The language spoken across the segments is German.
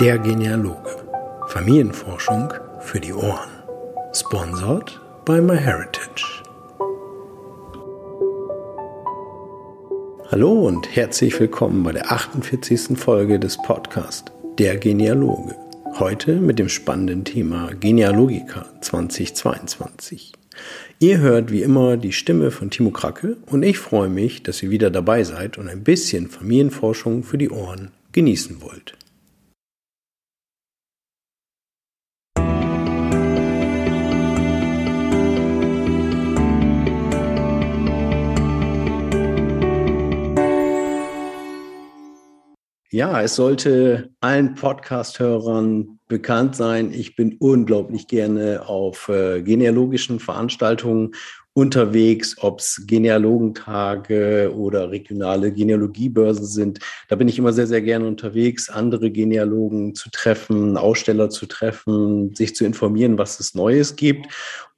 Der Genealoge. Familienforschung für die Ohren. Sponsored by MyHeritage. Hallo und herzlich willkommen bei der 48. Folge des Podcasts Der Genealoge. Heute mit dem spannenden Thema Genealogica 2022. Ihr hört wie immer die Stimme von Timo Kracke und ich freue mich, dass ihr wieder dabei seid und ein bisschen Familienforschung für die Ohren genießen wollt. Ja, es sollte allen Podcast-Hörern bekannt sein. Ich bin unglaublich gerne auf äh, genealogischen Veranstaltungen unterwegs, ob es Genealogentage oder regionale Genealogiebörsen sind. Da bin ich immer sehr, sehr gerne unterwegs, andere Genealogen zu treffen, Aussteller zu treffen, sich zu informieren, was es Neues gibt.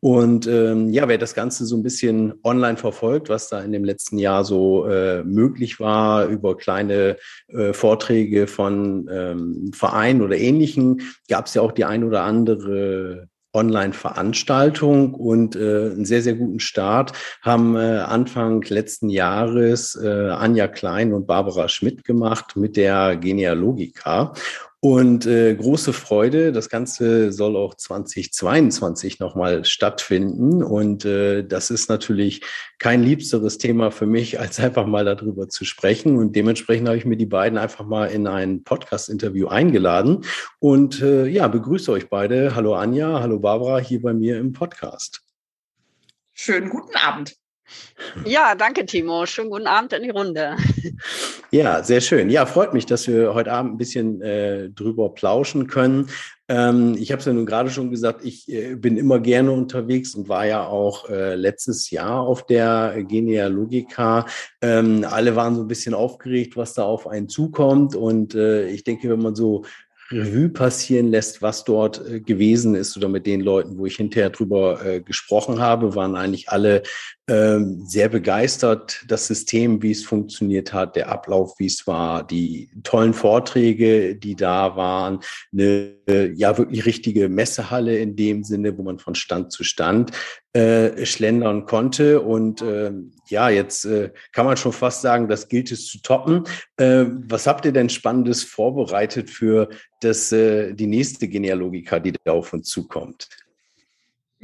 Und ähm, ja, wer das Ganze so ein bisschen online verfolgt, was da in dem letzten Jahr so äh, möglich war, über kleine äh, Vorträge von ähm, Vereinen oder Ähnlichen, gab es ja auch die ein oder andere Online-Veranstaltung und äh, einen sehr, sehr guten Start haben äh, Anfang letzten Jahres äh, Anja Klein und Barbara Schmidt gemacht mit der Genealogika. Und äh, große Freude, das Ganze soll auch 2022 nochmal stattfinden. Und äh, das ist natürlich kein liebsteres Thema für mich, als einfach mal darüber zu sprechen. Und dementsprechend habe ich mir die beiden einfach mal in ein Podcast-Interview eingeladen. Und äh, ja, begrüße euch beide. Hallo Anja, hallo Barbara, hier bei mir im Podcast. Schönen guten Abend. Ja, danke, Timo. Schönen guten Abend in die Runde. Ja, sehr schön. Ja, freut mich, dass wir heute Abend ein bisschen äh, drüber plauschen können. Ähm, ich habe es ja nun gerade schon gesagt, ich äh, bin immer gerne unterwegs und war ja auch äh, letztes Jahr auf der Genealogica. Ähm, alle waren so ein bisschen aufgeregt, was da auf einen zukommt. Und äh, ich denke, wenn man so Revue passieren lässt, was dort äh, gewesen ist oder mit den Leuten, wo ich hinterher drüber äh, gesprochen habe, waren eigentlich alle sehr begeistert, das System, wie es funktioniert hat, der Ablauf, wie es war, die tollen Vorträge, die da waren, eine äh, ja wirklich richtige Messehalle in dem Sinne, wo man von Stand zu Stand äh, schlendern konnte. Und äh, ja, jetzt äh, kann man schon fast sagen, das gilt es zu toppen. Äh, was habt ihr denn Spannendes vorbereitet für das, äh, die nächste Genealogika, die da auf uns zukommt?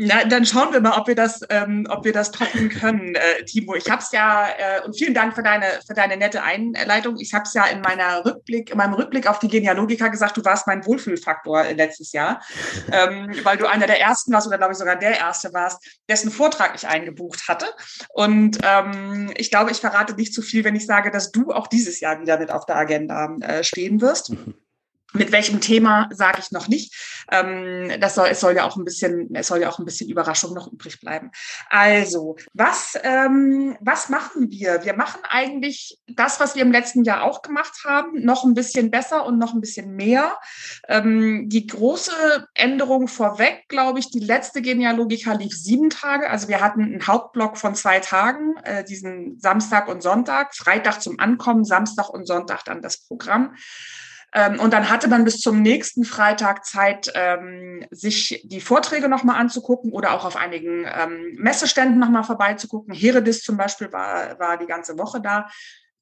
Na, dann schauen wir mal, ob wir das, ähm, ob wir das toppen können, äh, Timo. Ich habe es ja äh, und vielen Dank für deine für deine nette Einleitung. Ich habe es ja in meiner Rückblick, in meinem Rückblick auf die Genealogika gesagt, du warst mein Wohlfühlfaktor letztes Jahr, ähm, weil du einer der ersten warst oder glaube ich sogar der erste warst, dessen Vortrag ich eingebucht hatte. Und ähm, ich glaube, ich verrate nicht zu viel, wenn ich sage, dass du auch dieses Jahr wieder mit auf der Agenda äh, stehen wirst. Mit welchem Thema sage ich noch nicht. Ähm, das soll, es soll ja auch ein bisschen, es soll ja auch ein bisschen Überraschung noch übrig bleiben. Also, was, ähm, was machen wir? Wir machen eigentlich das, was wir im letzten Jahr auch gemacht haben, noch ein bisschen besser und noch ein bisschen mehr. Ähm, die große Änderung vorweg, glaube ich, die letzte Genealogika lief sieben Tage. Also wir hatten einen Hauptblock von zwei Tagen, äh, diesen Samstag und Sonntag, Freitag zum Ankommen, Samstag und Sonntag dann das Programm. Ähm, und dann hatte man bis zum nächsten Freitag Zeit, ähm, sich die Vorträge nochmal anzugucken oder auch auf einigen ähm, Messeständen nochmal vorbeizugucken. Heredis zum Beispiel war, war die ganze Woche da.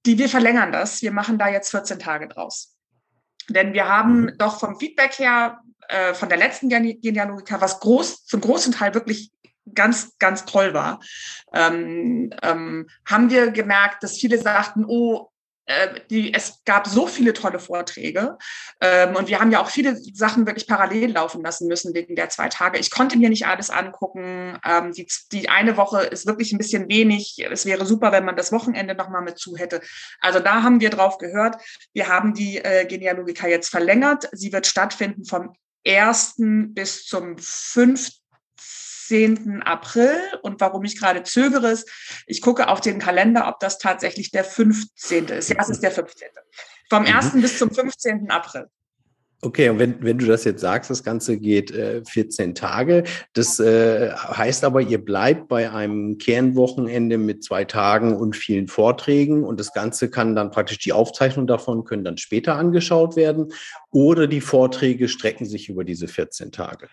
Die, wir verlängern das. Wir machen da jetzt 14 Tage draus. Denn wir haben mhm. doch vom Feedback her äh, von der letzten Genealogika, was groß, zum großen Teil wirklich ganz, ganz toll war, ähm, ähm, haben wir gemerkt, dass viele sagten, oh, die, es gab so viele tolle Vorträge ähm, und wir haben ja auch viele Sachen wirklich parallel laufen lassen müssen wegen der zwei Tage. Ich konnte mir nicht alles angucken. Ähm, die, die eine Woche ist wirklich ein bisschen wenig. Es wäre super, wenn man das Wochenende nochmal mit zu hätte. Also da haben wir drauf gehört. Wir haben die äh, Genealogika jetzt verlängert. Sie wird stattfinden vom 1. bis zum 5. 10. April. Und warum ich gerade zögere, ist, ich gucke auf den Kalender, ob das tatsächlich der 15. ist. Ja, es ist der 15. Vom 1. Mhm. bis zum 15. April. Okay, und wenn, wenn du das jetzt sagst, das Ganze geht äh, 14 Tage, das äh, heißt aber, ihr bleibt bei einem Kernwochenende mit zwei Tagen und vielen Vorträgen und das Ganze kann dann praktisch die Aufzeichnung davon können dann später angeschaut werden oder die Vorträge strecken sich über diese 14 Tage.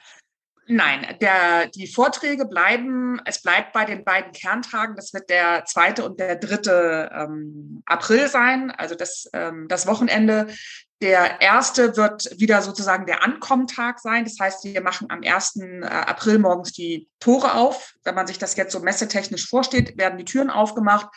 Nein, der, die Vorträge bleiben, es bleibt bei den beiden Kerntagen, das wird der zweite und der dritte ähm, April sein, also das, ähm, das Wochenende. Der erste wird wieder sozusagen der Ankommentag sein. Das heißt, wir machen am 1. Äh, April morgens die Tore auf. Wenn man sich das jetzt so messetechnisch vorsteht, werden die Türen aufgemacht.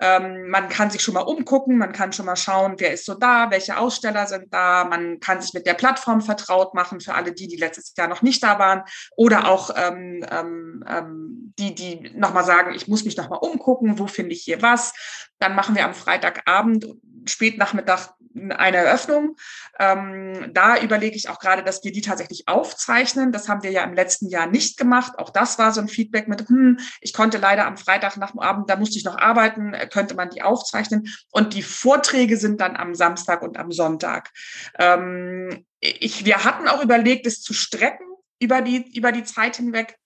Ähm, man kann sich schon mal umgucken, man kann schon mal schauen, wer ist so da, welche Aussteller sind da. Man kann sich mit der Plattform vertraut machen für alle die, die letztes Jahr noch nicht da waren. Oder auch ähm, ähm, ähm die, die nochmal sagen, ich muss mich nochmal umgucken, wo finde ich hier was. Dann machen wir am Freitagabend Spätnachmittag eine Eröffnung. Ähm, da überlege ich auch gerade, dass wir die tatsächlich aufzeichnen. Das haben wir ja im letzten Jahr nicht gemacht. Auch das war so ein Feedback mit, hm, ich konnte leider am Freitag nach dem Abend, da musste ich noch arbeiten, könnte man die aufzeichnen. Und die Vorträge sind dann am Samstag und am Sonntag. Ähm, ich, wir hatten auch überlegt, es zu strecken über die, über die Zeit hinweg.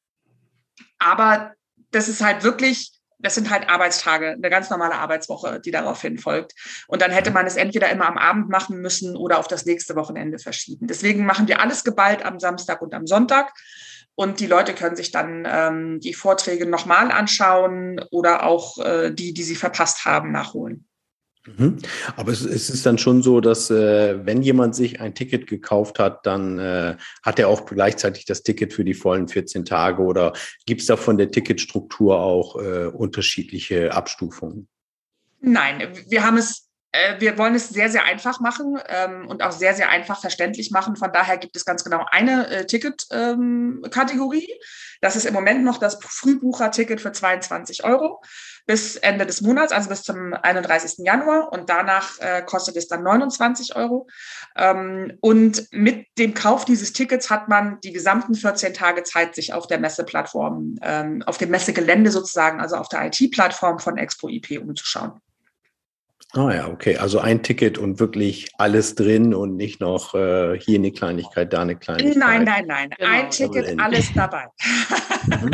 Aber das ist halt wirklich das sind halt Arbeitstage, eine ganz normale Arbeitswoche, die daraufhin folgt. Und dann hätte man es entweder immer am Abend machen müssen oder auf das nächste Wochenende verschieben. Deswegen machen wir alles geballt am Samstag und am Sonntag. Und die Leute können sich dann ähm, die Vorträge nochmal anschauen oder auch äh, die, die sie verpasst haben, nachholen. Mhm. Aber es, es, ist dann schon so, dass äh, wenn jemand sich ein Ticket gekauft hat, dann äh, hat er auch gleichzeitig das Ticket für die vollen 14 Tage oder gibt es da von der Ticketstruktur auch äh, unterschiedliche Abstufungen? Nein, wir haben es wir wollen es sehr, sehr einfach machen ähm, und auch sehr, sehr einfach verständlich machen. Von daher gibt es ganz genau eine äh, Ticket-Kategorie. Ähm, das ist im Moment noch das Frühbucher-Ticket für 22 Euro bis Ende des Monats, also bis zum 31. Januar. Und danach äh, kostet es dann 29 Euro. Ähm, und mit dem Kauf dieses Tickets hat man die gesamten 14 Tage Zeit, sich auf der Messeplattform, ähm, auf dem Messegelände sozusagen, also auf der IT-Plattform von Expo IP umzuschauen. Ah ja, okay. Also ein Ticket und wirklich alles drin und nicht noch äh, hier eine Kleinigkeit, da eine Kleinigkeit. Nein, nein, nein. Genau. Ein Ticket, alles dabei. Mhm.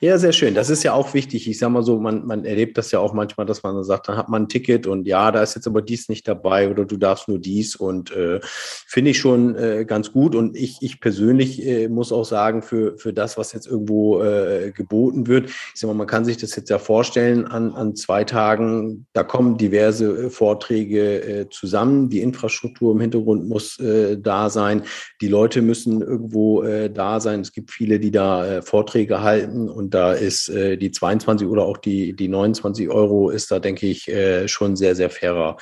ja, sehr schön. Das ist ja auch wichtig. Ich sage mal so, man, man erlebt das ja auch manchmal, dass man sagt, dann hat man ein Ticket und ja, da ist jetzt aber dies nicht dabei oder du darfst nur dies und äh, finde ich schon äh, ganz gut. Und ich, ich persönlich äh, muss auch sagen, für, für das, was jetzt irgendwo äh, geboten wird, ich sage mal, man kann sich das jetzt ja vorstellen, an, an zwei Tagen, da kommen diverse äh, Vorträge äh, zusammen. Die Infrastruktur im Hintergrund muss äh, da sein. Die Leute müssen irgendwo da sein. Es gibt viele, die da Vorträge halten und da ist die 22 oder auch die, die 29 Euro ist da, denke ich, schon sehr, sehr fairer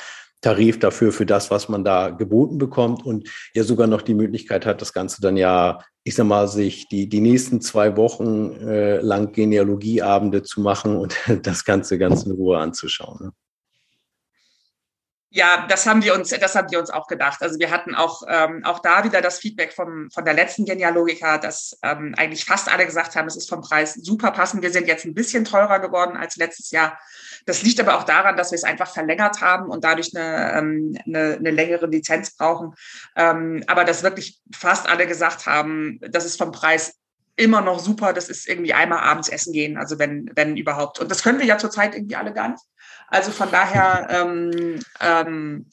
Tarif dafür, für das, was man da geboten bekommt und ja sogar noch die Möglichkeit hat, das Ganze dann ja, ich sag mal, sich die, die nächsten zwei Wochen äh, lang Genealogieabende zu machen und das Ganze ganz in Ruhe anzuschauen. Ne? Ja, das haben wir uns, das haben wir uns auch gedacht. Also wir hatten auch, ähm, auch da wieder das Feedback vom, von der letzten Genialogika, dass ähm, eigentlich fast alle gesagt haben, es ist vom Preis super passend. Wir sind jetzt ein bisschen teurer geworden als letztes Jahr. Das liegt aber auch daran, dass wir es einfach verlängert haben und dadurch eine, ähm, eine, eine längere Lizenz brauchen. Ähm, aber dass wirklich fast alle gesagt haben, das ist vom Preis immer noch super. Das ist irgendwie einmal abends essen gehen, also wenn, wenn überhaupt. Und das können wir ja zurzeit irgendwie alle gar nicht. Also von daher ähm, ähm,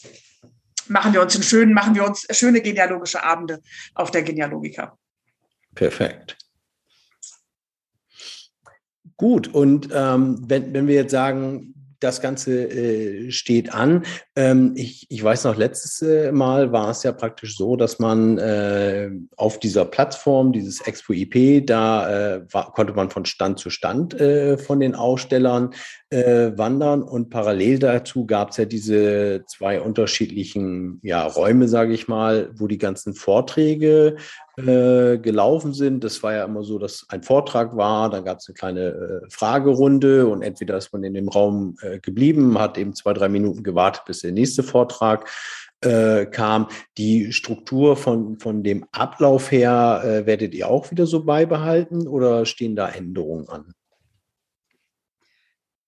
machen wir uns einen schönen, machen wir uns schöne genealogische Abende auf der Genealogika. Perfekt. Gut, und ähm, wenn, wenn wir jetzt sagen, das Ganze äh, steht an. Ähm, ich, ich weiß noch, letztes äh, Mal war es ja praktisch so, dass man äh, auf dieser Plattform, dieses Expo IP, da äh, war, konnte man von Stand zu Stand äh, von den Ausstellern äh, wandern und parallel dazu gab es ja diese zwei unterschiedlichen ja, Räume, sage ich mal, wo die ganzen Vorträge äh, gelaufen sind. Das war ja immer so, dass ein Vortrag war, dann gab es eine kleine äh, Fragerunde und entweder ist man in dem Raum äh, geblieben, hat eben zwei, drei Minuten gewartet, bis der nächste Vortrag äh, kam. Die Struktur von, von dem Ablauf her, äh, werdet ihr auch wieder so beibehalten oder stehen da Änderungen an?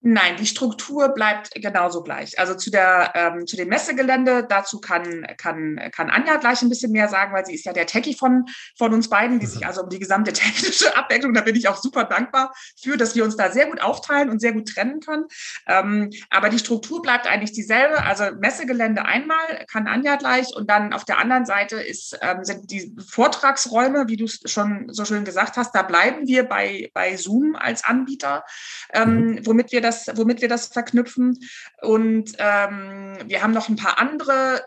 Nein, die Struktur bleibt genauso gleich. Also zu der ähm, zu dem Messegelände, dazu kann, kann, kann Anja gleich ein bisschen mehr sagen, weil sie ist ja der Techie von, von uns beiden, die sich mhm. also um die gesamte technische Abdeckung, da bin ich auch super dankbar für, dass wir uns da sehr gut aufteilen und sehr gut trennen können. Ähm, aber die Struktur bleibt eigentlich dieselbe. Also Messegelände einmal kann Anja gleich und dann auf der anderen Seite ist, ähm, sind die Vortragsräume, wie du es schon so schön gesagt hast, da bleiben wir bei, bei Zoom als Anbieter, ähm, mhm. womit wir das das, womit wir das verknüpfen. Und ähm, wir haben noch ein paar andere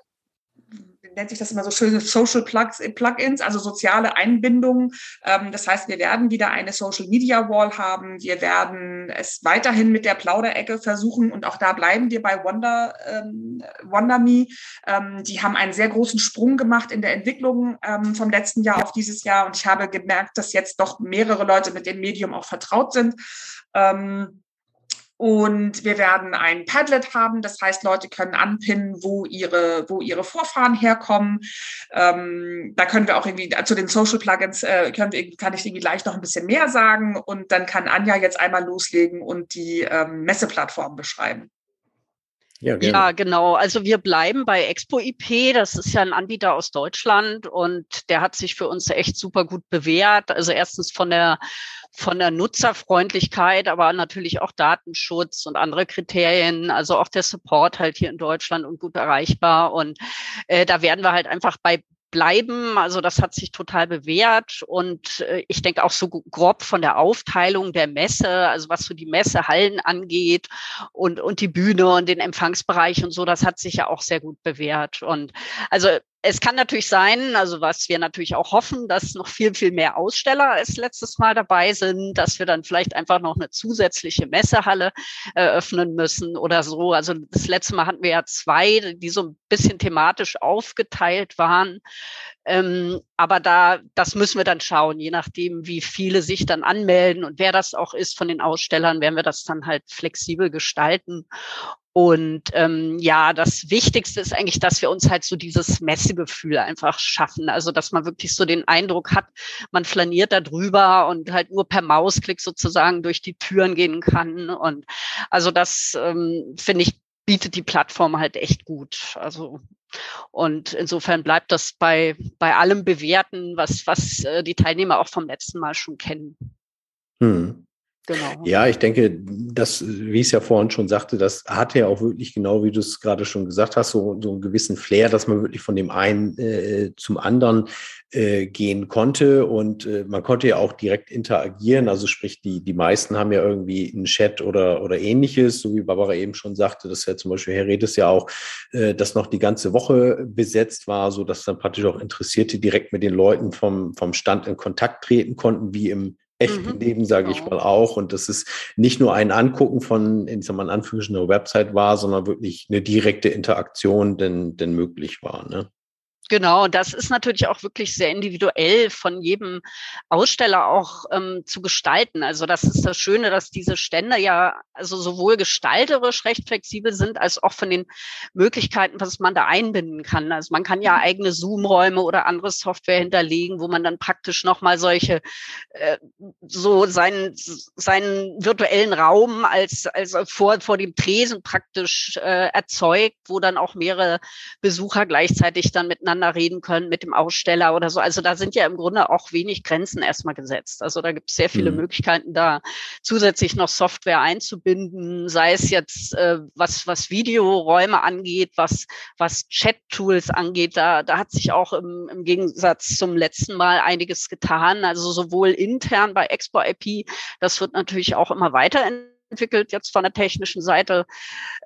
nennt sich das immer so schöne Social Plugs, Plugins, also soziale Einbindungen. Ähm, das heißt, wir werden wieder eine Social Media Wall haben. Wir werden es weiterhin mit der Plauderecke versuchen und auch da bleiben wir bei Wonder, ähm, WonderMe. Ähm, die haben einen sehr großen Sprung gemacht in der Entwicklung ähm, vom letzten Jahr auf dieses Jahr und ich habe gemerkt, dass jetzt doch mehrere Leute mit dem Medium auch vertraut sind. Ähm, und wir werden ein Padlet haben, das heißt, Leute können anpinnen, wo ihre, wo ihre Vorfahren herkommen. Ähm, da können wir auch irgendwie zu den Social Plugins äh, können wir, kann ich irgendwie gleich noch ein bisschen mehr sagen. Und dann kann Anja jetzt einmal loslegen und die ähm, Messeplattform beschreiben. Ja, ja, genau. Also wir bleiben bei Expo IP. Das ist ja ein Anbieter aus Deutschland und der hat sich für uns echt super gut bewährt. Also erstens von der von der Nutzerfreundlichkeit, aber natürlich auch Datenschutz und andere Kriterien. Also auch der Support halt hier in Deutschland und gut erreichbar. Und äh, da werden wir halt einfach bei bleiben. Also das hat sich total bewährt und äh, ich denke auch so grob von der Aufteilung der Messe, also was so die Messehallen angeht und und die Bühne und den Empfangsbereich und so, das hat sich ja auch sehr gut bewährt und also es kann natürlich sein, also was wir natürlich auch hoffen, dass noch viel, viel mehr Aussteller als letztes Mal dabei sind, dass wir dann vielleicht einfach noch eine zusätzliche Messehalle eröffnen müssen oder so. Also das letzte Mal hatten wir ja zwei, die so ein bisschen thematisch aufgeteilt waren. Ähm, aber da, das müssen wir dann schauen, je nachdem, wie viele sich dann anmelden und wer das auch ist von den Ausstellern, werden wir das dann halt flexibel gestalten. Und ähm, ja, das Wichtigste ist eigentlich, dass wir uns halt so dieses Messegefühl einfach schaffen. Also, dass man wirklich so den Eindruck hat, man flaniert da drüber und halt nur per Mausklick sozusagen durch die Türen gehen kann. Und also das ähm, finde ich bietet die Plattform halt echt gut. Also und insofern bleibt das bei bei allem bewerten, was was äh, die Teilnehmer auch vom letzten Mal schon kennen. Hm. Genau. Ja, ich denke, das, wie ich es ja vorhin schon sagte, das hatte ja auch wirklich genau, wie du es gerade schon gesagt hast, so, so einen gewissen Flair, dass man wirklich von dem einen äh, zum anderen äh, gehen konnte und äh, man konnte ja auch direkt interagieren. Also sprich, die, die meisten haben ja irgendwie einen Chat oder, oder ähnliches, so wie Barbara eben schon sagte, dass ja zum Beispiel Herr Redes ja auch, äh, das noch die ganze Woche besetzt war, so dass dann praktisch auch Interessierte direkt mit den Leuten vom, vom Stand in Kontakt treten konnten, wie im echten mhm. Leben, sage ich mal auch. Und dass es nicht nur ein Angucken von, in, sagen wir, Anführungsstrichen, einer Website war, sondern wirklich eine direkte Interaktion denn, denn möglich war. Ne? Genau, und das ist natürlich auch wirklich sehr individuell von jedem Aussteller auch ähm, zu gestalten. Also das ist das Schöne, dass diese Stände ja also sowohl gestalterisch recht flexibel sind, als auch von den Möglichkeiten, was man da einbinden kann. Also man kann ja mhm. eigene Zoom-Räume oder andere Software hinterlegen, wo man dann praktisch nochmal solche äh, so seinen seinen virtuellen Raum als als vor vor dem Tresen praktisch äh, erzeugt, wo dann auch mehrere Besucher gleichzeitig dann miteinander miteinander reden können mit dem Aussteller oder so. Also da sind ja im Grunde auch wenig Grenzen erstmal gesetzt. Also da gibt es sehr viele mhm. Möglichkeiten, da zusätzlich noch Software einzubinden, sei es jetzt äh, was, was Videoräume angeht, was, was Chat-Tools angeht. Da, da hat sich auch im, im Gegensatz zum letzten Mal einiges getan. Also sowohl intern bei Expo IP, das wird natürlich auch immer weiterentwickelt entwickelt, jetzt von der technischen Seite.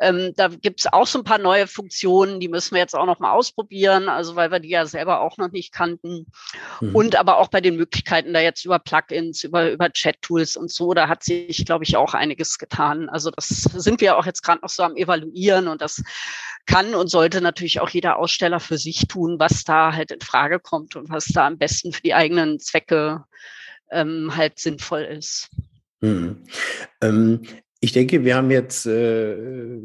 Ähm, da gibt es auch so ein paar neue Funktionen, die müssen wir jetzt auch noch mal ausprobieren, also weil wir die ja selber auch noch nicht kannten. Mhm. Und aber auch bei den Möglichkeiten da jetzt über Plugins, über, über Chat-Tools und so, da hat sich, glaube ich, auch einiges getan. Also das sind wir auch jetzt gerade noch so am Evaluieren und das kann und sollte natürlich auch jeder Aussteller für sich tun, was da halt in Frage kommt und was da am besten für die eigenen Zwecke ähm, halt sinnvoll ist. Mhm. Ähm, ich denke, wir haben jetzt äh,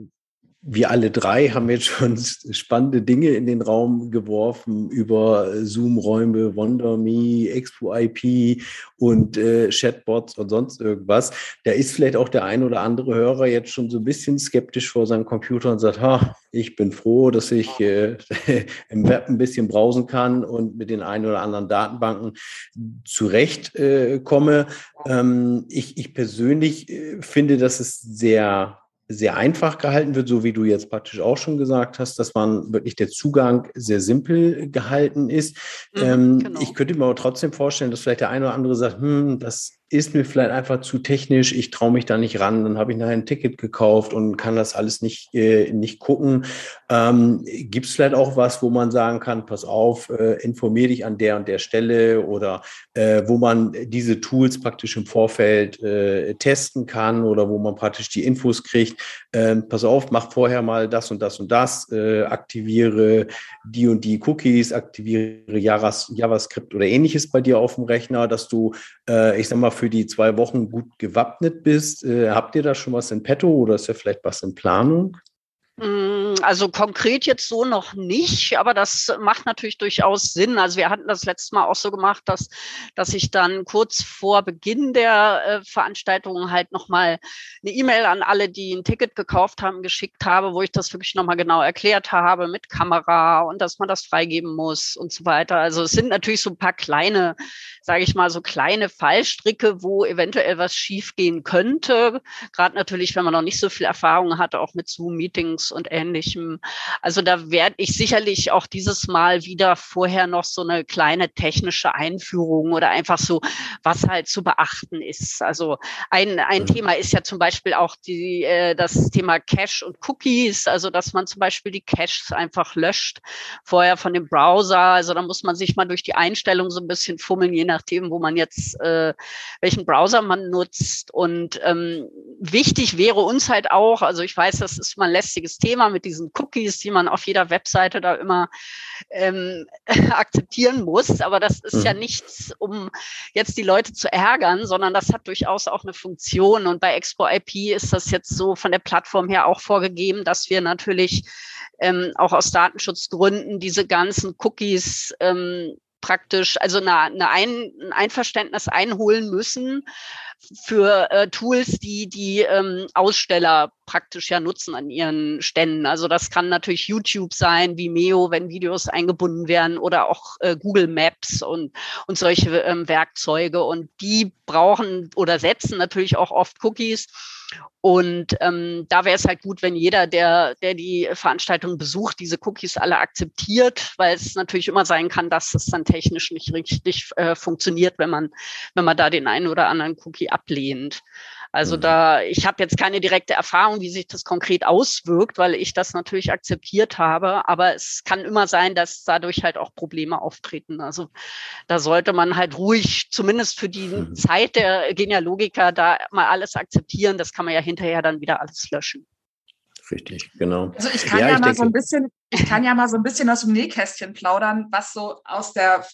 wir alle drei haben jetzt schon spannende Dinge in den Raum geworfen über Zoom-Räume, WonderMe, Expo IP und äh, Chatbots und sonst irgendwas. Da ist vielleicht auch der ein oder andere Hörer jetzt schon so ein bisschen skeptisch vor seinem Computer und sagt, ha, ich bin froh, dass ich äh, im Web ein bisschen browsen kann und mit den ein oder anderen Datenbanken zurechtkomme. Äh, ähm, ich, ich persönlich äh, finde, dass es sehr sehr einfach gehalten wird, so wie du jetzt praktisch auch schon gesagt hast, dass man wirklich der Zugang sehr simpel gehalten ist. Mhm, ähm, genau. Ich könnte mir aber trotzdem vorstellen, dass vielleicht der eine oder andere sagt, hm, das ist mir vielleicht einfach zu technisch, ich traue mich da nicht ran, dann habe ich nachher ein Ticket gekauft und kann das alles nicht, äh, nicht gucken. Ähm, Gibt es vielleicht auch was, wo man sagen kann, pass auf, äh, informier dich an der und der Stelle oder äh, wo man diese Tools praktisch im Vorfeld äh, testen kann oder wo man praktisch die Infos kriegt, ähm, pass auf, mach vorher mal das und das und das, äh, aktiviere die und die Cookies, aktiviere JavaScript oder ähnliches bei dir auf dem Rechner, dass du, äh, ich sag mal, für die zwei Wochen gut gewappnet bist. Äh, habt ihr da schon was in petto oder ist ja vielleicht was in Planung? Mm, also konkret jetzt so noch nicht, aber das macht natürlich durchaus Sinn. Also wir hatten das letzte Mal auch so gemacht, dass, dass ich dann kurz vor Beginn der äh, Veranstaltung halt nochmal eine E-Mail an alle, die ein Ticket gekauft haben, geschickt habe, wo ich das wirklich nochmal genau erklärt habe mit Kamera und dass man das freigeben muss und so weiter. Also es sind natürlich so ein paar kleine, sage ich mal, so kleine Fallstricke, wo eventuell was schiefgehen könnte. Gerade natürlich, wenn man noch nicht so viel Erfahrung hat, auch mit Zoom-Meetings und ähnlichem. Also da werde ich sicherlich auch dieses Mal wieder vorher noch so eine kleine technische Einführung oder einfach so, was halt zu beachten ist. Also ein, ein mhm. Thema ist ja zum Beispiel auch die, äh, das Thema Cache und Cookies, also dass man zum Beispiel die Caches einfach löscht vorher von dem Browser. Also da muss man sich mal durch die Einstellung so ein bisschen fummeln, je nachdem, wo man jetzt, äh, welchen Browser man nutzt. Und ähm, wichtig wäre uns halt auch, also ich weiß, das ist mal ein lästiges Thema mit diesen Cookies, die man auf jeder Webseite da immer ähm, akzeptieren muss. Aber das ist mhm. ja nichts, um jetzt die Leute zu ärgern, sondern das hat durchaus auch eine Funktion. Und bei Expo IP ist das jetzt so von der Plattform her auch vorgegeben, dass wir natürlich ähm, auch aus Datenschutzgründen diese ganzen Cookies ähm, praktisch, also eine, eine ein, ein Einverständnis einholen müssen für äh, Tools, die die ähm, Aussteller praktisch ja nutzen an ihren Ständen. Also das kann natürlich YouTube sein, Vimeo, wenn Videos eingebunden werden oder auch äh, Google Maps und, und solche ähm, Werkzeuge. Und die brauchen oder setzen natürlich auch oft Cookies. Und ähm, da wäre es halt gut, wenn jeder, der, der die Veranstaltung besucht, diese Cookies alle akzeptiert, weil es natürlich immer sein kann, dass es dann technisch nicht richtig äh, funktioniert, wenn man, wenn man da den einen oder anderen Cookie ablehnt. Also mhm. da, ich habe jetzt keine direkte Erfahrung, wie sich das konkret auswirkt, weil ich das natürlich akzeptiert habe. Aber es kann immer sein, dass dadurch halt auch Probleme auftreten. Also da sollte man halt ruhig, zumindest für die mhm. Zeit der Genealogiker, da mal alles akzeptieren. Das kann man ja hinterher dann wieder alles löschen. Richtig, genau. Also ich kann ja, ja mal denke, so ein bisschen, ich kann ja mal so ein bisschen aus dem Nähkästchen plaudern, was so aus der,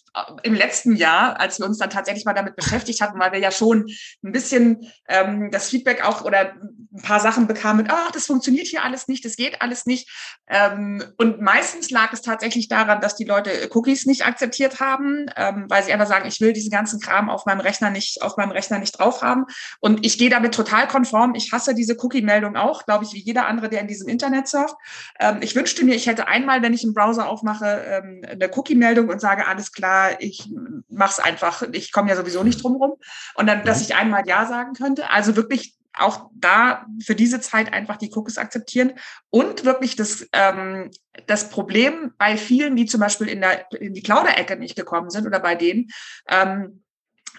im letzten Jahr, als wir uns dann tatsächlich mal damit beschäftigt hatten, weil wir ja schon ein bisschen ähm, das Feedback auch oder ein paar Sachen bekamen, ach, das funktioniert hier alles nicht, das geht alles nicht. Ähm, und meistens lag es tatsächlich daran, dass die Leute Cookies nicht akzeptiert haben, ähm, weil sie einfach sagen, ich will diesen ganzen Kram auf meinem Rechner nicht, auf meinem Rechner nicht drauf haben. Und ich gehe damit total konform. Ich hasse diese Cookie-Meldung auch, glaube ich, wie jeder andere, der in diesem Internet surft. Ähm, ich wünschte mir, ich hätte einmal, wenn ich einen Browser aufmache, ähm, eine Cookie-Meldung und sage, alles klar, ich mache es einfach, ich komme ja sowieso nicht drum rum. Und dann, dass mhm. ich einmal Ja sagen könnte. Also wirklich auch da für diese Zeit einfach die Cookies akzeptieren und wirklich das, ähm, das Problem bei vielen, die zum Beispiel in, der, in die Cloud-Ecke nicht gekommen sind oder bei denen, ähm,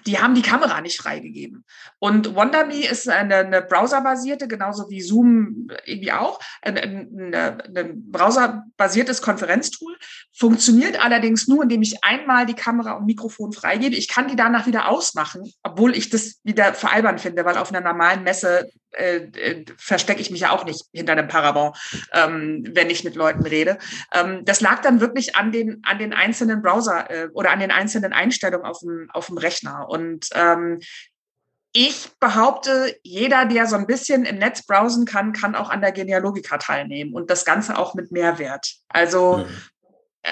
die haben die Kamera nicht freigegeben. Und WonderMe ist eine, eine browserbasierte, genauso wie Zoom irgendwie auch, ein, ein, ein browserbasiertes Konferenztool, funktioniert allerdings nur, indem ich einmal die Kamera und Mikrofon freigebe. Ich kann die danach wieder ausmachen, obwohl ich das wieder veralbern finde, weil auf einer normalen Messe äh, äh, verstecke ich mich ja auch nicht hinter einem Parabon, ähm, wenn ich mit Leuten rede. Ähm, das lag dann wirklich an den, an den einzelnen Browser äh, oder an den einzelnen Einstellungen auf dem, auf dem Rechner. Und ähm, ich behaupte, jeder, der so ein bisschen im Netz browsen kann, kann auch an der Genealogika teilnehmen und das Ganze auch mit Mehrwert. Also mhm.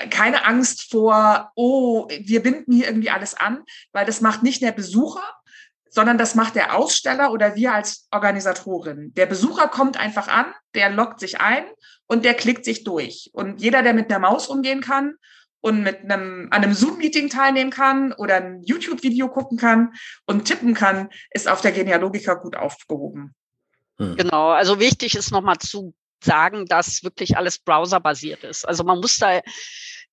Keine Angst vor, oh, wir binden hier irgendwie alles an, weil das macht nicht der Besucher, sondern das macht der Aussteller oder wir als Organisatorin. Der Besucher kommt einfach an, der loggt sich ein und der klickt sich durch. Und jeder, der mit der Maus umgehen kann und mit einem, an einem Zoom-Meeting teilnehmen kann oder ein YouTube-Video gucken kann und tippen kann, ist auf der Genealogika gut aufgehoben. Hm. Genau, also wichtig ist nochmal zu sagen, dass wirklich alles browserbasiert ist. Also man muss da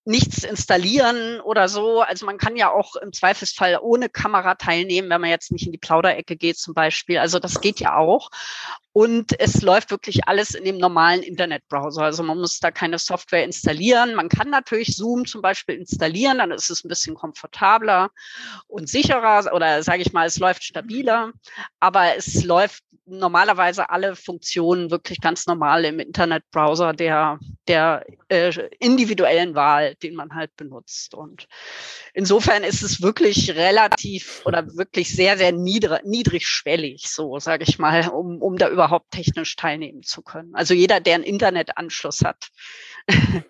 nichts installieren oder so. Also man kann ja auch im Zweifelsfall ohne Kamera teilnehmen, wenn man jetzt nicht in die Plauderecke geht zum Beispiel. Also das geht ja auch. Und es läuft wirklich alles in dem normalen Internetbrowser. Also man muss da keine Software installieren. Man kann natürlich Zoom zum Beispiel installieren, dann ist es ein bisschen komfortabler und sicherer oder sage ich mal, es läuft stabiler. Aber es läuft normalerweise alle Funktionen wirklich ganz normal im Internetbrowser der, der äh, individuellen Wahl, den man halt benutzt. Und insofern ist es wirklich relativ oder wirklich sehr, sehr niedrig, niedrigschwellig, so sage ich mal, um, um da überhaupt technisch teilnehmen zu können. Also jeder, der einen Internetanschluss hat,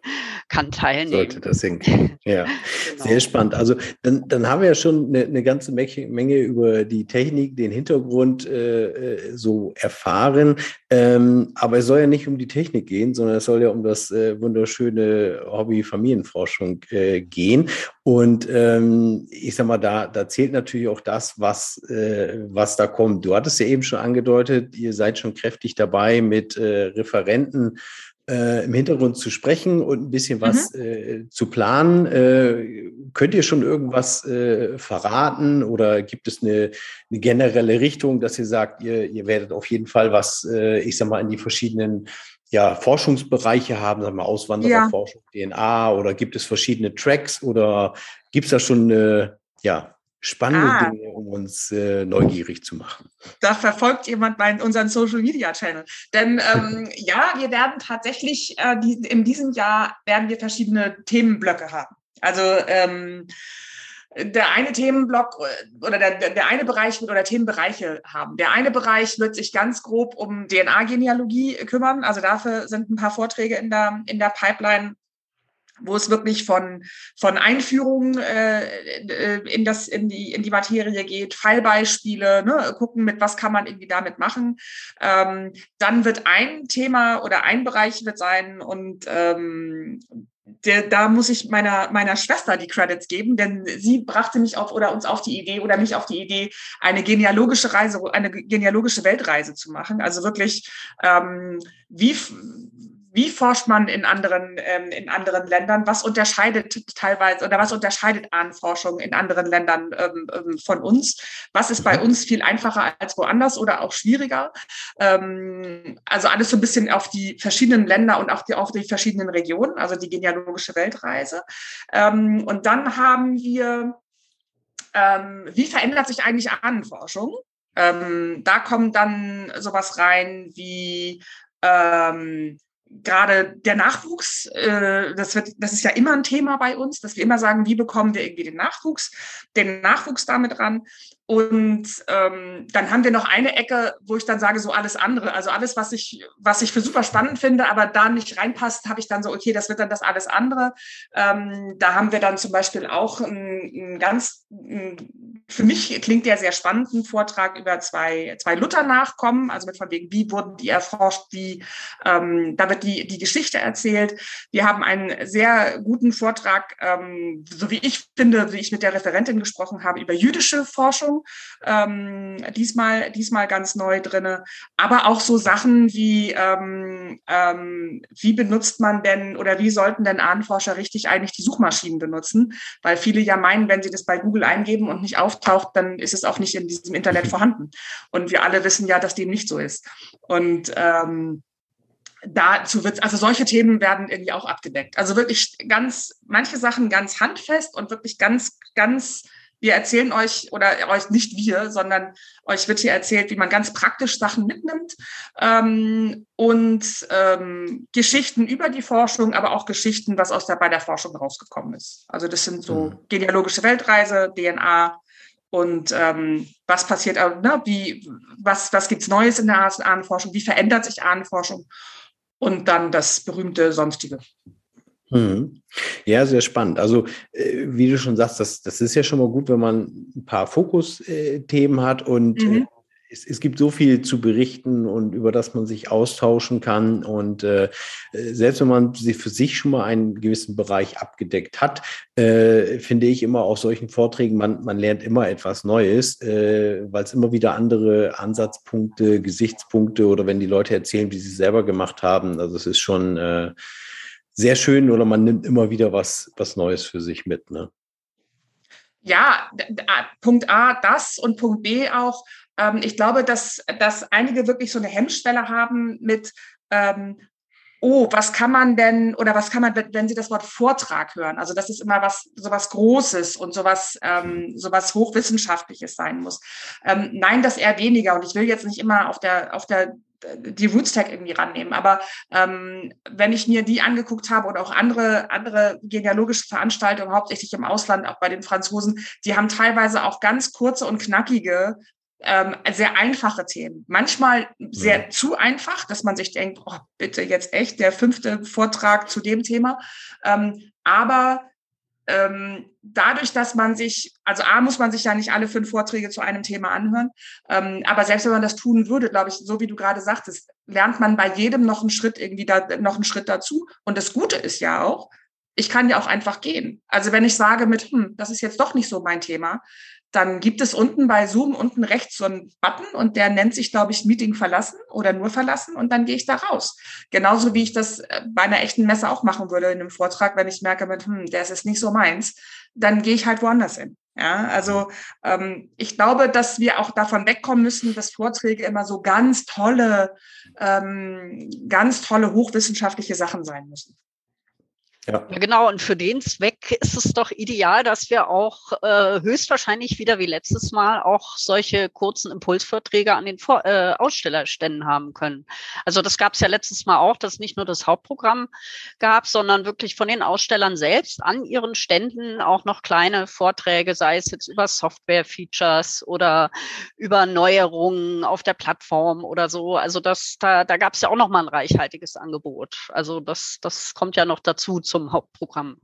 kann teilnehmen. Sollte das hinkriegen. Ja, genau. sehr spannend. Also dann, dann haben wir ja schon eine, eine ganze Menge über die Technik, den Hintergrund äh, äh, so erfahren. Ähm, aber es soll ja nicht um die Technik gehen, sondern es soll ja um das äh, wunderschöne Hobby Familienforschung äh, gehen. Und ähm, ich sag mal, da, da zählt natürlich auch das, was, äh, was da kommt. Du hattest ja eben schon angedeutet, ihr seid schon kräftig dabei mit äh, Referenten äh, im Hintergrund zu sprechen und ein bisschen was mhm. äh, zu planen. Äh, könnt ihr schon irgendwas äh, verraten oder gibt es eine, eine, generelle Richtung, dass ihr sagt, ihr, ihr werdet auf jeden Fall was, äh, ich sag mal, in die verschiedenen ja, Forschungsbereiche haben, sagen wir Auswandererforschung, ja. DNA oder gibt es verschiedene Tracks oder gibt es da schon eine, ja, spannende ah. Dinge, um uns äh, neugierig zu machen. Da verfolgt jemand meinen, unseren Social Media Channel. Denn ähm, ja, wir werden tatsächlich äh, die, in diesem Jahr werden wir verschiedene Themenblöcke haben. Also ähm, der eine Themenblock äh, oder der, der eine Bereich wird oder Themenbereiche haben. Der eine Bereich wird sich ganz grob um DNA-Genealogie kümmern. Also dafür sind ein paar Vorträge in der, in der Pipeline wo es wirklich von, von Einführung äh, äh, in, das, in, die, in die Materie geht, Fallbeispiele, ne, gucken, mit was kann man irgendwie damit machen. Ähm, dann wird ein Thema oder ein Bereich wird sein und ähm, der, da muss ich meiner, meiner Schwester die Credits geben, denn sie brachte mich auf oder uns auf die Idee oder mich auf die Idee, eine genealogische Reise, eine genealogische Weltreise zu machen. Also wirklich, ähm, wie, wie forscht man in anderen, ähm, in anderen Ländern? Was unterscheidet teilweise oder was unterscheidet Ahnenforschung in anderen Ländern ähm, ähm, von uns? Was ist bei mhm. uns viel einfacher als woanders oder auch schwieriger? Ähm, also alles so ein bisschen auf die verschiedenen Länder und auch die, auf die verschiedenen Regionen, also die genealogische Weltreise. Ähm, und dann haben wir, ähm, wie verändert sich eigentlich Ahnenforschung? Da kommt dann sowas rein wie ähm, gerade der Nachwuchs, äh, das, wird, das ist ja immer ein Thema bei uns, dass wir immer sagen, wie bekommen wir irgendwie den Nachwuchs, den Nachwuchs damit ran. Und ähm, dann haben wir noch eine Ecke, wo ich dann sage, so alles andere. Also alles, was ich, was ich für super spannend finde, aber da nicht reinpasst, habe ich dann so, okay, das wird dann das alles andere. Ähm, da haben wir dann zum Beispiel auch einen ganz, ein, für mich klingt der sehr spannenden Vortrag über zwei, zwei Luther-Nachkommen, also mit von wegen, wie wurden die erforscht, wie, ähm, da wird die, die Geschichte erzählt. Wir haben einen sehr guten Vortrag, ähm, so wie ich finde, wie ich mit der Referentin gesprochen habe, über jüdische Forschung ähm, diesmal, diesmal ganz neu drinne. Aber auch so Sachen wie, ähm, ähm, wie benutzt man denn oder wie sollten denn Ahnenforscher richtig eigentlich die Suchmaschinen benutzen? Weil viele ja meinen, wenn sie das bei Google eingeben und nicht auftaucht, dann ist es auch nicht in diesem Internet vorhanden. Und wir alle wissen ja, dass dem nicht so ist. Und ähm, dazu wird also solche Themen werden irgendwie auch abgedeckt. Also wirklich ganz manche Sachen ganz handfest und wirklich ganz ganz wir erzählen euch, oder euch nicht wir, sondern euch wird hier erzählt, wie man ganz praktisch Sachen mitnimmt ähm, und ähm, Geschichten über die Forschung, aber auch Geschichten, was aus der, bei der Forschung rausgekommen ist. Also das sind so mhm. genealogische Weltreise, DNA, und ähm, was passiert, äh, ne, wie, was, was gibt's Neues in der Ahnenforschung, wie verändert sich Ahnenforschung und dann das berühmte Sonstige. Hm. Ja, sehr spannend. Also, äh, wie du schon sagst, das, das ist ja schon mal gut, wenn man ein paar Fokusthemen hat und mhm. äh, es, es, gibt so viel zu berichten und über das man sich austauschen kann. Und äh, selbst wenn man sie für sich schon mal einen gewissen Bereich abgedeckt hat, äh, finde ich immer auf solchen Vorträgen, man, man lernt immer etwas Neues, äh, weil es immer wieder andere Ansatzpunkte, Gesichtspunkte oder wenn die Leute erzählen, wie sie es selber gemacht haben. Also es ist schon äh, sehr schön oder man nimmt immer wieder was, was Neues für sich mit. Ne? Ja, Punkt A, das und Punkt B auch. Ähm, ich glaube, dass, dass einige wirklich so eine Hemmschwelle haben mit, ähm, oh, was kann man denn oder was kann man, wenn Sie das Wort Vortrag hören? Also das ist immer was sowas Großes und sowas ähm, sowas hochwissenschaftliches sein muss. Ähm, nein, das eher weniger. Und ich will jetzt nicht immer auf der auf der die Rootstack irgendwie rannehmen. Aber ähm, wenn ich mir die angeguckt habe oder auch andere, andere genealogische Veranstaltungen, hauptsächlich im Ausland, auch bei den Franzosen, die haben teilweise auch ganz kurze und knackige ähm, sehr einfache Themen. Manchmal sehr ja. zu einfach, dass man sich denkt, oh, bitte jetzt echt der fünfte Vortrag zu dem Thema. Ähm, aber ähm, dadurch, dass man sich, also A, muss man sich ja nicht alle fünf Vorträge zu einem Thema anhören, ähm, aber selbst wenn man das tun würde, glaube ich, so wie du gerade sagtest, lernt man bei jedem noch einen Schritt irgendwie da, noch einen Schritt dazu. Und das Gute ist ja auch, ich kann ja auch einfach gehen. Also wenn ich sage mit, hm, das ist jetzt doch nicht so mein Thema, dann gibt es unten bei Zoom unten rechts so einen Button und der nennt sich, glaube ich, Meeting verlassen oder nur verlassen und dann gehe ich da raus. Genauso wie ich das äh, bei einer echten Messe auch machen würde in einem Vortrag, wenn ich merke, mit, hm, der ist nicht so meins, dann gehe ich halt woanders hin. Ja, also ähm, ich glaube, dass wir auch davon wegkommen müssen, dass Vorträge immer so ganz tolle, ähm, ganz tolle hochwissenschaftliche Sachen sein müssen. Ja. genau. Und für den Zweck ist es doch ideal, dass wir auch äh, höchstwahrscheinlich wieder wie letztes Mal auch solche kurzen Impulsvorträge an den Vor äh, Ausstellerständen haben können. Also das gab es ja letztes Mal auch, dass nicht nur das Hauptprogramm gab, sondern wirklich von den Ausstellern selbst an ihren Ständen auch noch kleine Vorträge, sei es jetzt über Software-Features oder über Neuerungen auf der Plattform oder so. Also das, da, da gab es ja auch noch mal ein reichhaltiges Angebot. Also das, das kommt ja noch dazu zum zum Hauptprogramm.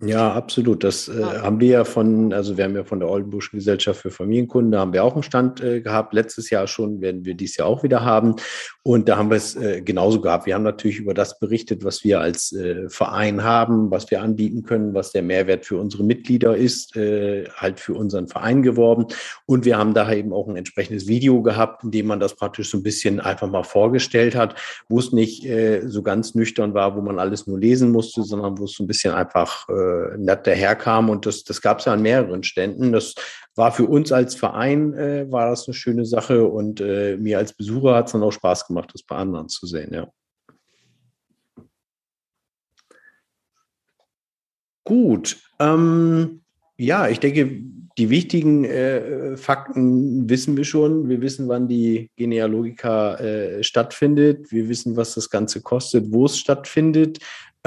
Ja, absolut. Das äh, haben wir ja von, also wir haben ja von der Oldenburgischen Gesellschaft für Familienkunde, haben wir auch einen Stand äh, gehabt. Letztes Jahr schon, werden wir dies Jahr auch wieder haben. Und da haben wir es äh, genauso gehabt. Wir haben natürlich über das berichtet, was wir als äh, Verein haben, was wir anbieten können, was der Mehrwert für unsere Mitglieder ist, äh, halt für unseren Verein geworben. Und wir haben daher eben auch ein entsprechendes Video gehabt, in dem man das praktisch so ein bisschen einfach mal vorgestellt hat, wo es nicht äh, so ganz nüchtern war, wo man alles nur lesen musste, sondern wo es so ein bisschen einfach äh, nett daherkam. Und das, das gab es ja an mehreren Ständen. Das war für uns als Verein äh, war das eine schöne Sache und äh, mir als Besucher hat es dann auch Spaß gemacht, das bei anderen zu sehen, ja. Gut. Ähm, ja, ich denke, die wichtigen äh, Fakten wissen wir schon. Wir wissen, wann die Genealogika äh, stattfindet. Wir wissen, was das Ganze kostet, wo es stattfindet.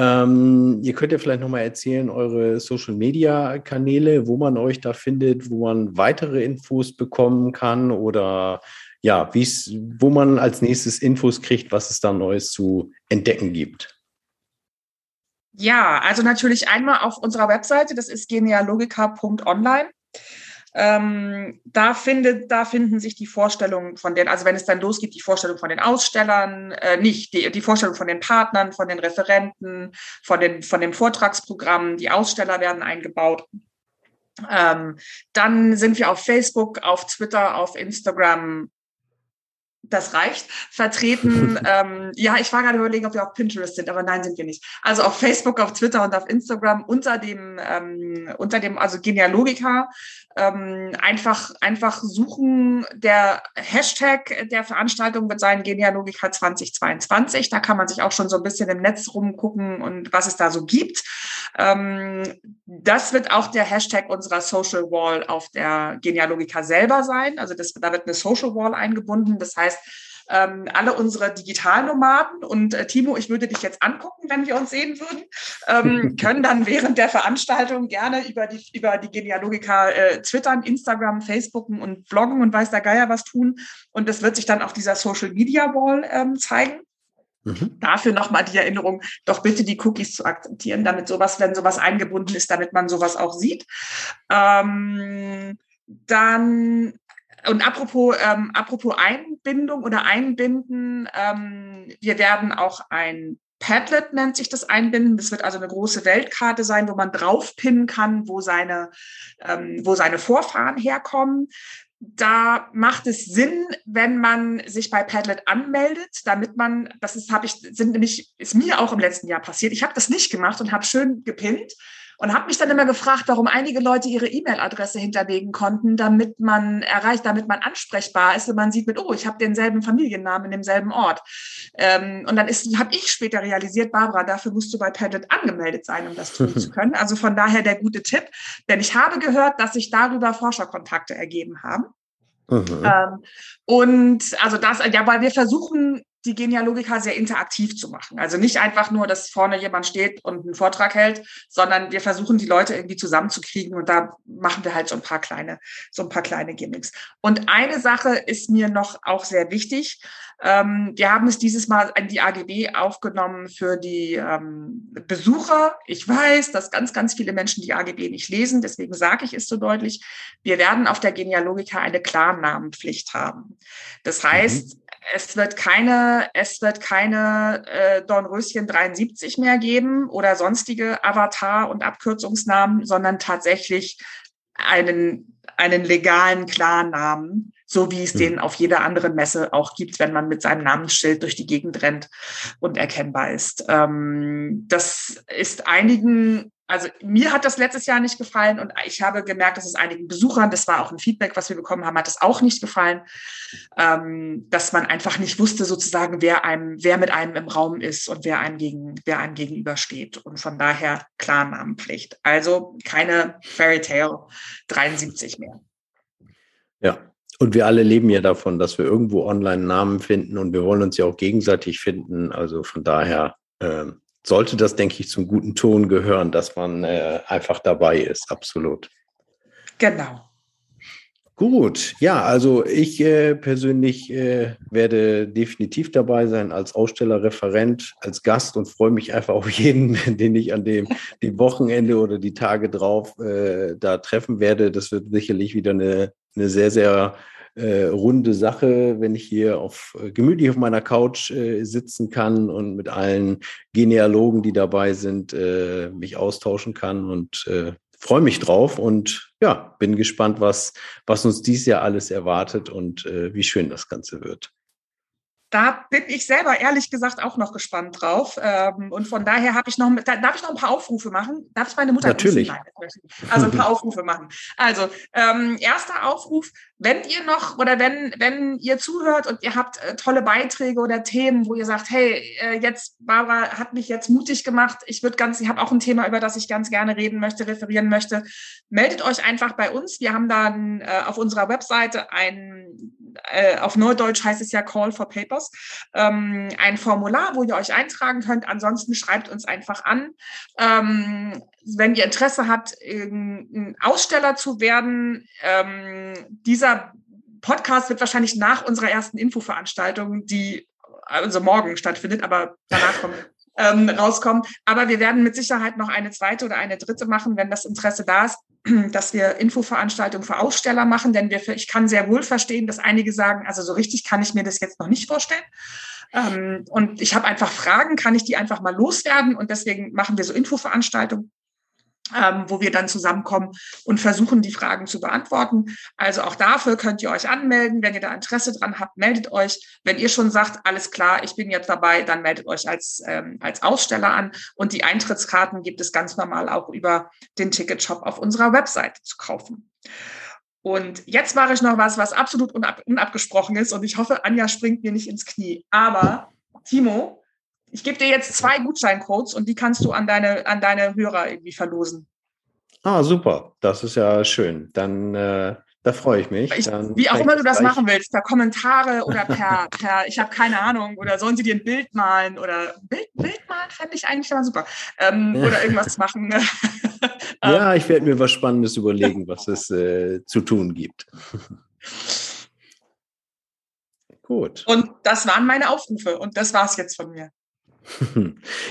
Ähm, ihr könnt ja vielleicht nochmal erzählen, eure Social-Media-Kanäle, wo man euch da findet, wo man weitere Infos bekommen kann oder ja, wo man als nächstes Infos kriegt, was es da Neues zu entdecken gibt. Ja, also natürlich einmal auf unserer Webseite, das ist genealogica.online. Ähm, da, findet, da finden sich die Vorstellungen von den, also wenn es dann losgeht, die Vorstellung von den Ausstellern, äh, nicht die, die Vorstellung von den Partnern, von den Referenten, von den, von den Vortragsprogrammen, die Aussteller werden eingebaut. Ähm, dann sind wir auf Facebook, auf Twitter, auf Instagram, das reicht, vertreten. ähm, ja, ich war gerade überlegen, ob wir auf Pinterest sind, aber nein, sind wir nicht. Also auf Facebook, auf Twitter und auf Instagram unter dem, ähm, unter dem, also Genealogica, ähm, einfach, einfach suchen. Der Hashtag der Veranstaltung wird sein Genealogica 2022. Da kann man sich auch schon so ein bisschen im Netz rumgucken und was es da so gibt. Ähm, das wird auch der Hashtag unserer Social Wall auf der Genealogica selber sein. Also das, da wird eine Social Wall eingebunden. Das heißt, ähm, alle unsere Digitalnomaden und äh, Timo, ich würde dich jetzt angucken, wenn wir uns sehen würden, ähm, können dann während der Veranstaltung gerne über die, über die Genealogika äh, twittern, Instagram, Facebooken und bloggen und weiß der Geier was tun. Und das wird sich dann auf dieser Social Media Wall ähm, zeigen. Mhm. Dafür nochmal die Erinnerung, doch bitte die Cookies zu akzeptieren, damit sowas, wenn sowas eingebunden ist, damit man sowas auch sieht. Ähm, dann und apropos, ähm, apropos Einbindung oder Einbinden, ähm, wir werden auch ein Padlet nennt sich das einbinden. Das wird also eine große Weltkarte sein, wo man draufpinnen kann, wo seine, ähm, wo seine Vorfahren herkommen da macht es Sinn, wenn man sich bei Padlet anmeldet, damit man, das ist, habe ich, sind nämlich, ist mir auch im letzten Jahr passiert. Ich habe das nicht gemacht und habe schön gepinnt und habe mich dann immer gefragt, warum einige Leute ihre E-Mail-Adresse hinterlegen konnten, damit man erreicht, damit man ansprechbar ist und man sieht mit, oh, ich habe denselben Familiennamen in demselben Ort. Ähm, und dann ist, habe ich später realisiert, Barbara, dafür musst du bei Padlet angemeldet sein, um das tun zu können. Also von daher der gute Tipp, denn ich habe gehört, dass sich darüber Forscherkontakte ergeben haben. Mhm. Ähm, und also das, ja, weil wir versuchen die Genealogika sehr interaktiv zu machen. Also nicht einfach nur, dass vorne jemand steht und einen Vortrag hält, sondern wir versuchen die Leute irgendwie zusammenzukriegen und da machen wir halt so ein paar kleine, so ein paar kleine Gimmicks. Und eine Sache ist mir noch auch sehr wichtig. Ähm, wir haben es dieses Mal in die AGB aufgenommen für die ähm, Besucher. Ich weiß, dass ganz, ganz viele Menschen die AGB nicht lesen, deswegen sage ich es so deutlich. Wir werden auf der Genealogika eine Klarnamenpflicht haben. Das heißt, mhm es wird keine, es wird keine äh, Dornröschen 73 mehr geben oder sonstige Avatar- und Abkürzungsnamen, sondern tatsächlich einen, einen legalen Klarnamen, so wie es mhm. den auf jeder anderen Messe auch gibt, wenn man mit seinem Namensschild durch die Gegend rennt und erkennbar ist. Ähm, das ist einigen also mir hat das letztes Jahr nicht gefallen und ich habe gemerkt, dass es einigen Besuchern, das war auch ein Feedback, was wir bekommen haben, hat es auch nicht gefallen, ähm, dass man einfach nicht wusste sozusagen, wer einem, wer mit einem im Raum ist und wer einem gegen, wer einem gegenübersteht. Und von daher Klarnamenpflicht. Also keine Fairy Tale 73 mehr. Ja, und wir alle leben ja davon, dass wir irgendwo online Namen finden und wir wollen uns ja auch gegenseitig finden. Also von daher ähm, sollte das, denke ich, zum guten Ton gehören, dass man äh, einfach dabei ist. Absolut. Genau. Gut, ja, also ich äh, persönlich äh, werde definitiv dabei sein als Ausstellerreferent, als Gast und freue mich einfach auf jeden, den ich an dem, dem Wochenende oder die Tage drauf äh, da treffen werde. Das wird sicherlich wieder eine, eine sehr, sehr äh, runde Sache, wenn ich hier auf äh, gemütlich auf meiner Couch äh, sitzen kann und mit allen Genealogen, die dabei sind, äh, mich austauschen kann und äh, freue mich drauf und ja, bin gespannt, was, was uns dieses Jahr alles erwartet und äh, wie schön das Ganze wird da bin ich selber ehrlich gesagt auch noch gespannt drauf. Ähm, und von daher habe ich noch, darf ich noch ein paar Aufrufe machen? Darf ich meine Mutter Natürlich. Also ein paar Aufrufe machen. Also ähm, erster Aufruf, wenn ihr noch oder wenn, wenn ihr zuhört und ihr habt äh, tolle Beiträge oder Themen, wo ihr sagt, hey, äh, jetzt Barbara hat mich jetzt mutig gemacht, ich würde ganz, ich habe auch ein Thema, über das ich ganz gerne reden möchte, referieren möchte, meldet euch einfach bei uns. Wir haben dann äh, auf unserer Webseite ein auf Neudeutsch heißt es ja Call for Papers, ähm, ein Formular, wo ihr euch eintragen könnt. Ansonsten schreibt uns einfach an. Ähm, wenn ihr Interesse habt, ein Aussteller zu werden, ähm, dieser Podcast wird wahrscheinlich nach unserer ersten Infoveranstaltung, die also morgen stattfindet, aber danach kommt ähm, rauskommen. Aber wir werden mit Sicherheit noch eine zweite oder eine dritte machen, wenn das Interesse da ist, dass wir Infoveranstaltungen für Aussteller machen, denn wir, ich kann sehr wohl verstehen, dass einige sagen, also so richtig kann ich mir das jetzt noch nicht vorstellen. Ähm, und ich habe einfach Fragen, kann ich die einfach mal loswerden? Und deswegen machen wir so Infoveranstaltungen ähm, wo wir dann zusammenkommen und versuchen, die Fragen zu beantworten. Also auch dafür könnt ihr euch anmelden. Wenn ihr da Interesse dran habt, meldet euch. Wenn ihr schon sagt, alles klar, ich bin jetzt dabei, dann meldet euch als, ähm, als Aussteller an. Und die Eintrittskarten gibt es ganz normal auch über den Ticketshop auf unserer Webseite zu kaufen. Und jetzt mache ich noch was, was absolut unab unabgesprochen ist. Und ich hoffe, Anja springt mir nicht ins Knie. Aber Timo, ich gebe dir jetzt zwei Gutscheincodes und die kannst du an deine, an deine Hörer irgendwie verlosen. Ah, super. Das ist ja schön. Dann äh, Da freue ich mich. Ich, wie auch immer du das machen willst, per Kommentare oder per, per ich habe keine Ahnung, oder sollen sie dir ein Bild malen oder Bild, Bild malen fände ich eigentlich immer super. Ähm, oder irgendwas machen. Ja, ich werde mir was Spannendes überlegen, was es äh, zu tun gibt. Gut. Und das waren meine Aufrufe und das war es jetzt von mir.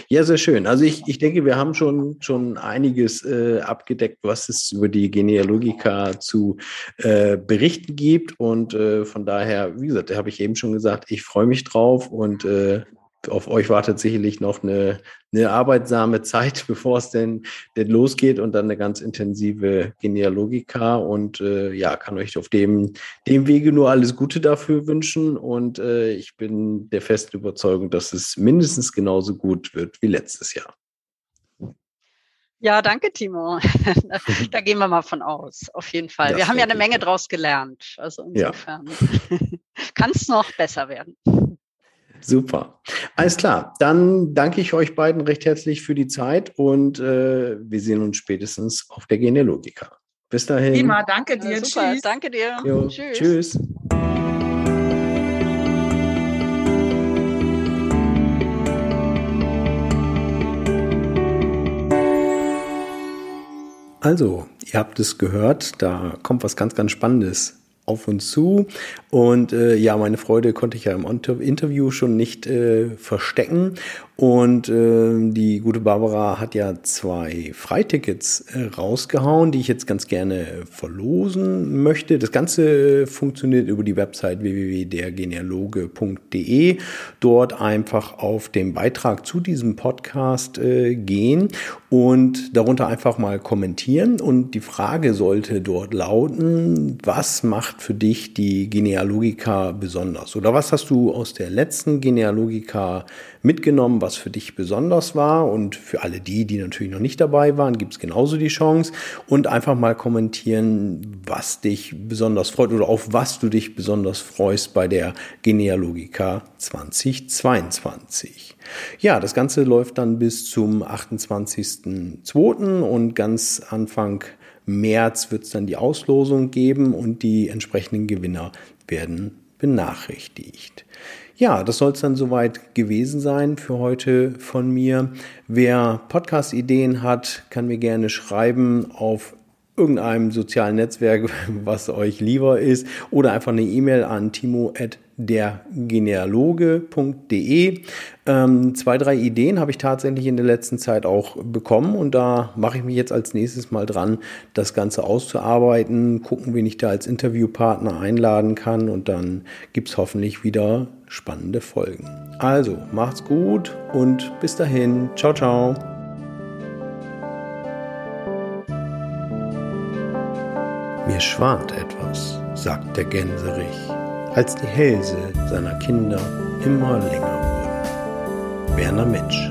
Ja, sehr schön. Also ich, ich denke, wir haben schon, schon einiges äh, abgedeckt, was es über die Genealogika zu äh, berichten gibt. Und äh, von daher, wie gesagt, da habe ich eben schon gesagt, ich freue mich drauf und äh, auf euch wartet sicherlich noch eine, eine arbeitsame Zeit, bevor es denn, denn losgeht und dann eine ganz intensive Genealogika. Und äh, ja, kann euch auf dem, dem Wege nur alles Gute dafür wünschen. Und äh, ich bin der festen Überzeugung, dass es mindestens genauso gut wird wie letztes Jahr. Ja, danke, Timo. da gehen wir mal von aus, auf jeden Fall. Das wir haben ja eine Menge draus gelernt. Also insofern ja. kann es noch besser werden. Super. Alles klar. Dann danke ich euch beiden recht herzlich für die Zeit und äh, wir sehen uns spätestens auf der Genealogika. Bis dahin. Prima, danke dir. Ja, tschüss. Danke dir. Jo, tschüss. tschüss. Also, ihr habt es gehört, da kommt was ganz, ganz Spannendes auf uns zu. Und äh, ja, meine Freude konnte ich ja im Interview schon nicht äh, verstecken. Und äh, die gute Barbara hat ja zwei Freitickets äh, rausgehauen, die ich jetzt ganz gerne verlosen möchte. Das Ganze funktioniert über die Website www.dergenealoge.de. Dort einfach auf den Beitrag zu diesem Podcast äh, gehen und darunter einfach mal kommentieren. Und die Frage sollte dort lauten, was macht für dich die Genealogika besonders? Oder was hast du aus der letzten Genealogika mitgenommen, was für dich besonders war. Und für alle die, die natürlich noch nicht dabei waren, gibt es genauso die Chance. Und einfach mal kommentieren, was dich besonders freut oder auf was du dich besonders freust bei der Genealogica 2022. Ja, das Ganze läuft dann bis zum 28.02. und ganz Anfang März wird es dann die Auslosung geben und die entsprechenden Gewinner werden benachrichtigt. Ja, das soll es dann soweit gewesen sein für heute von mir. Wer Podcast-Ideen hat, kann mir gerne schreiben auf irgendeinem sozialen Netzwerk, was euch lieber ist, oder einfach eine E-Mail an timo.dergenealoge.de. Ähm, zwei, drei Ideen habe ich tatsächlich in der letzten Zeit auch bekommen und da mache ich mich jetzt als nächstes mal dran, das Ganze auszuarbeiten, gucken, wen ich da als Interviewpartner einladen kann und dann gibt es hoffentlich wieder spannende Folgen. Also, macht's gut und bis dahin. Ciao, ciao. Mir schwant etwas, sagt der Gänserich, als die Hälse seiner Kinder immer länger wurden. Werner Mitsch